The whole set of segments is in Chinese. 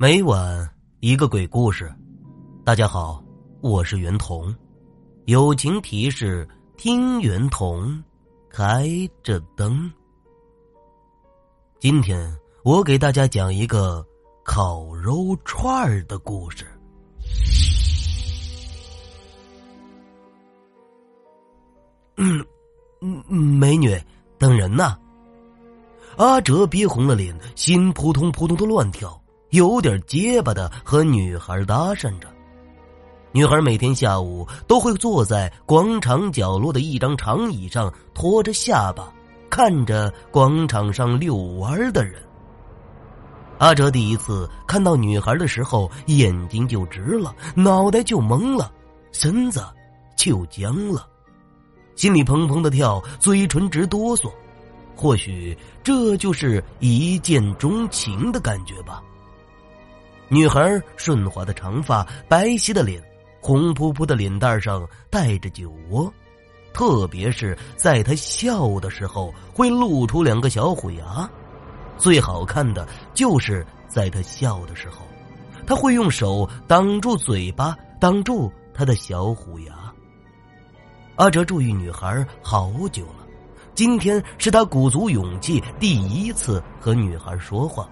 每晚一个鬼故事，大家好，我是袁童。友情提示：听袁童，开着灯。今天我给大家讲一个烤肉串儿的故事。嗯嗯，美女等人呢。阿哲憋红了脸，心扑通扑通的乱跳。有点结巴的和女孩搭讪着，女孩每天下午都会坐在广场角落的一张长椅上，托着下巴看着广场上遛弯的人。阿哲第一次看到女孩的时候，眼睛就直了，脑袋就懵了，身子就僵了，心里砰砰的跳，嘴唇直哆嗦。或许这就是一见钟情的感觉吧。女孩顺滑的长发，白皙的脸，红扑扑的脸蛋上带着酒窝，特别是在她笑的时候，会露出两个小虎牙。最好看的就是在她笑的时候，她会用手挡住嘴巴，挡住她的小虎牙。阿哲注意女孩好久了，今天是他鼓足勇气第一次和女孩说话。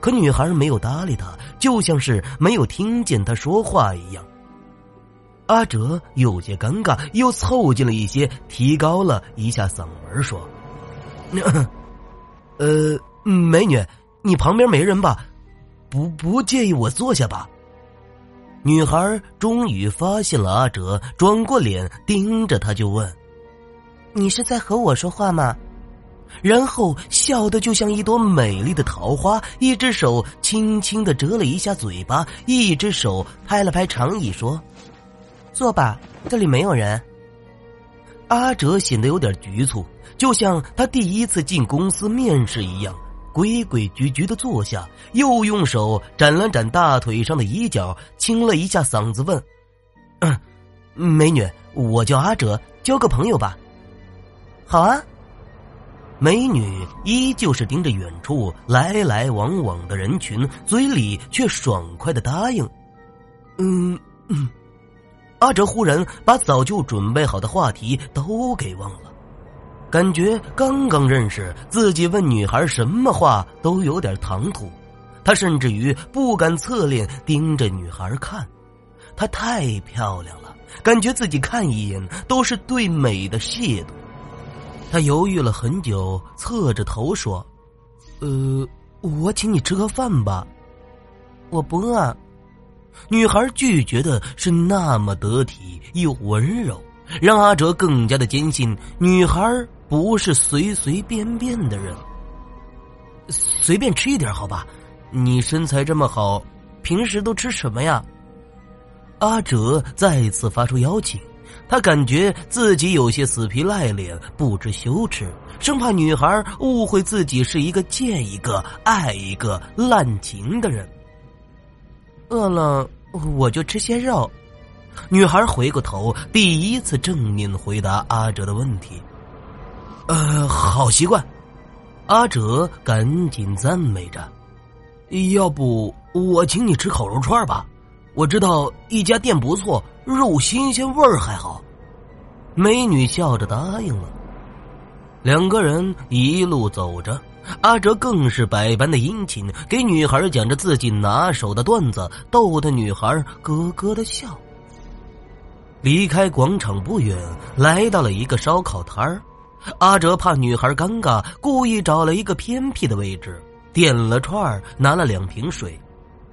可女孩没有搭理他，就像是没有听见他说话一样。阿哲有些尴尬，又凑近了一些，提高了一下嗓门说：“呃，美女，你旁边没人吧？不不介意我坐下吧？”女孩终于发现了阿哲，转过脸盯着他就问：“你是在和我说话吗？”然后笑得就像一朵美丽的桃花，一只手轻轻的折了一下嘴巴，一只手拍了拍长椅，说：“坐吧，这里没有人。”阿哲显得有点局促，就像他第一次进公司面试一样，规规矩矩的坐下，又用手展了展大腿上的衣角，清了一下嗓子问：“嗯，美女，我叫阿哲，交个朋友吧。”“好啊。”美女依旧是盯着远处来来往往的人群，嘴里却爽快的答应：“嗯嗯。”阿哲忽然把早就准备好的话题都给忘了，感觉刚刚认识自己，问女孩什么话都有点唐突。他甚至于不敢侧脸盯着女孩看，她太漂亮了，感觉自己看一眼都是对美的亵渎。他犹豫了很久，侧着头说：“呃，我请你吃个饭吧，我不饿。”女孩拒绝的是那么得体又温柔，让阿哲更加的坚信女孩不是随随便便的人。随便吃一点好吧？你身材这么好，平时都吃什么呀？阿哲再次发出邀请。他感觉自己有些死皮赖脸、不知羞耻，生怕女孩误会自己是一个见一个爱一个滥情的人。饿了我就吃些肉。女孩回过头，第一次正面回答阿哲的问题。呃，好习惯。阿哲赶紧赞美着。要不我请你吃烤肉串吧？我知道一家店不错。肉新鲜，味儿还好。美女笑着答应了。两个人一路走着，阿哲更是百般的殷勤，给女孩讲着自己拿手的段子，逗得女孩咯咯的笑。离开广场不远，来到了一个烧烤摊儿。阿哲怕女孩尴尬，故意找了一个偏僻的位置，点了串儿，拿了两瓶水。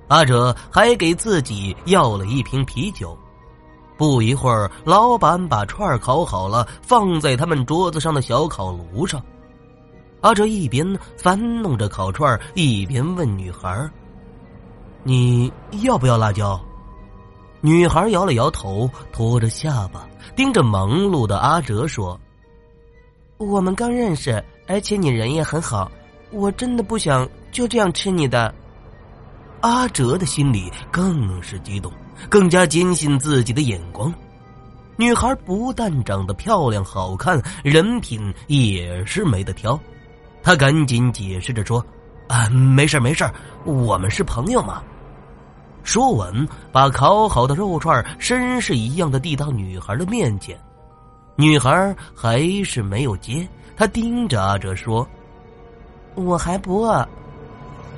阿哲还给自己要了一瓶啤酒。不一会儿，老板把串儿烤好了，放在他们桌子上的小烤炉上。阿哲一边翻弄着烤串儿，一边问女孩：“你要不要辣椒？”女孩摇了摇头，托着下巴，盯着忙碌的阿哲说：“我们刚认识，而且你人也很好，我真的不想就这样吃你的。”阿哲的心里更是激动。更加坚信自己的眼光，女孩不但长得漂亮好看，人品也是没得挑。他赶紧解释着说：“啊，没事没事，我们是朋友嘛。说完，把烤好的肉串绅士一样的递到女孩的面前。女孩还是没有接，她盯着阿哲说：“我还不饿。”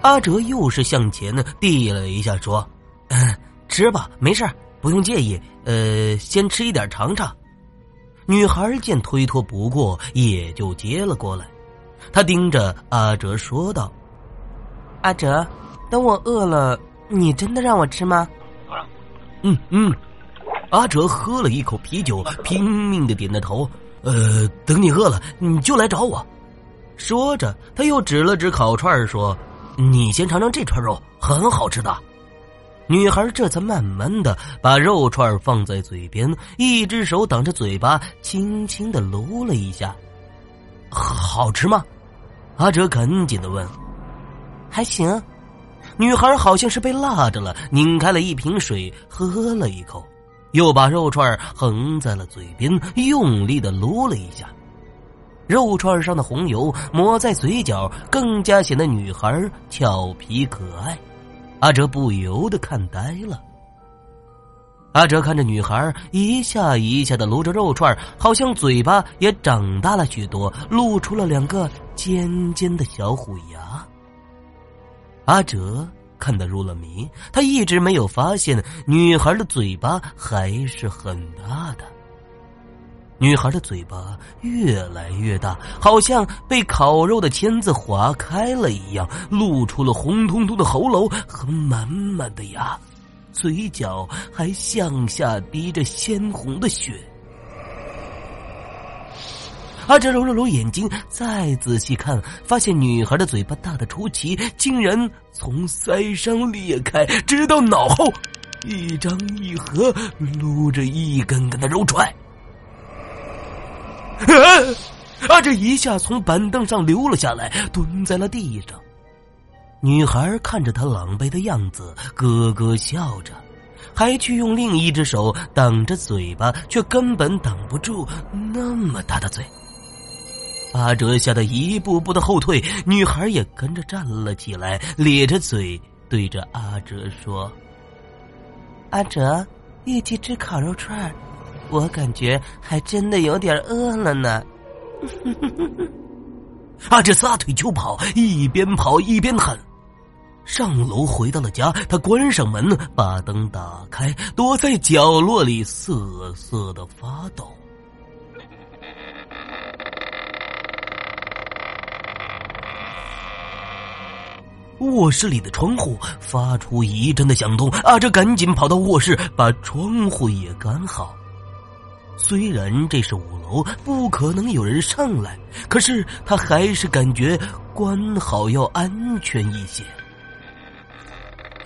阿哲又是向前呢递了一下，说：“吃吧，没事，不用介意。呃，先吃一点尝尝。”女孩见推脱不过，也就接了过来。她盯着阿哲说道：“阿哲，等我饿了。”你真的让我吃吗？嗯嗯，阿哲喝了一口啤酒，拼命的点着头。呃，等你饿了，你就来找我。说着，他又指了指烤串说：“你先尝尝这串肉，很好吃的。”女孩这才慢慢的把肉串放在嘴边，一只手挡着嘴巴，轻轻的撸了一下。好吃吗？阿哲赶紧的问。还行。女孩好像是被辣着了，拧开了一瓶水，喝了一口，又把肉串横在了嘴边，用力的撸了一下。肉串上的红油抹在嘴角，更加显得女孩俏皮可爱。阿哲不由得看呆了。阿哲看着女孩一下一下的撸着肉串，好像嘴巴也长大了许多，露出了两个尖尖的小虎牙。阿哲看得入了迷，他一直没有发现女孩的嘴巴还是很大的。女孩的嘴巴越来越大，好像被烤肉的签子划开了一样，露出了红彤彤的喉咙和满满的牙，嘴角还向下滴着鲜红的血。阿哲揉了揉眼睛，再仔细看，发现女孩的嘴巴大的出奇，竟然从腮上裂开，直到脑后，一张一合，撸着一根根的肉串。阿哲一下从板凳上溜了下来，蹲在了地上。女孩看着他狼狈的样子，咯咯笑着，还去用另一只手挡着嘴巴，却根本挡不住那么大的嘴。阿哲吓得一步步的后退，女孩也跟着站了起来，咧着嘴对着阿哲说：“阿哲，一起吃烤肉串我感觉还真的有点饿了呢。”阿哲撒腿就跑，一边跑一边喊。上楼回到了家，他关上门，把灯打开，躲在角落里瑟瑟的发抖。卧室里的窗户发出一阵的响动，阿哲赶紧跑到卧室，把窗户也关好。虽然这是五楼，不可能有人上来，可是他还是感觉关好要安全一些。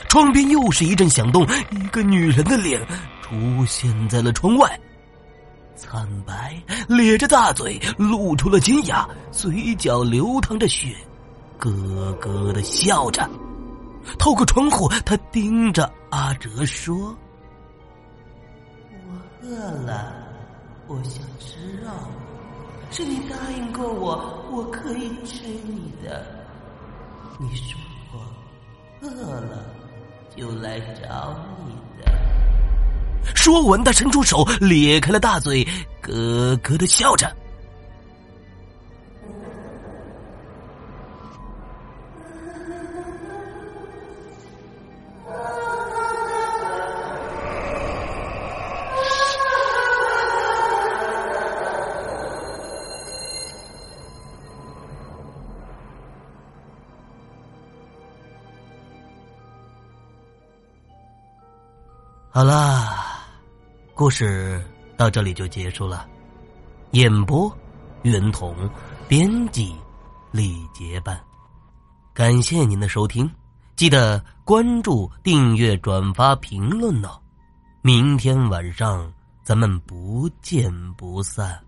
窗边又是一阵响动，一个女人的脸出现在了窗外，惨白，咧着大嘴，露出了尖牙，嘴角流淌着血。咯咯的笑着，透过窗户，他盯着阿哲说：“我饿了，我想知道，是你答应过我，我可以吃你的。你说过，饿了就来找你的。”说完，他伸出手咧开了大嘴，咯咯的笑着。好了，故事到这里就结束了。演播：袁童，编辑：李杰班。感谢您的收听，记得关注、订阅、转发、评论哦。明天晚上咱们不见不散。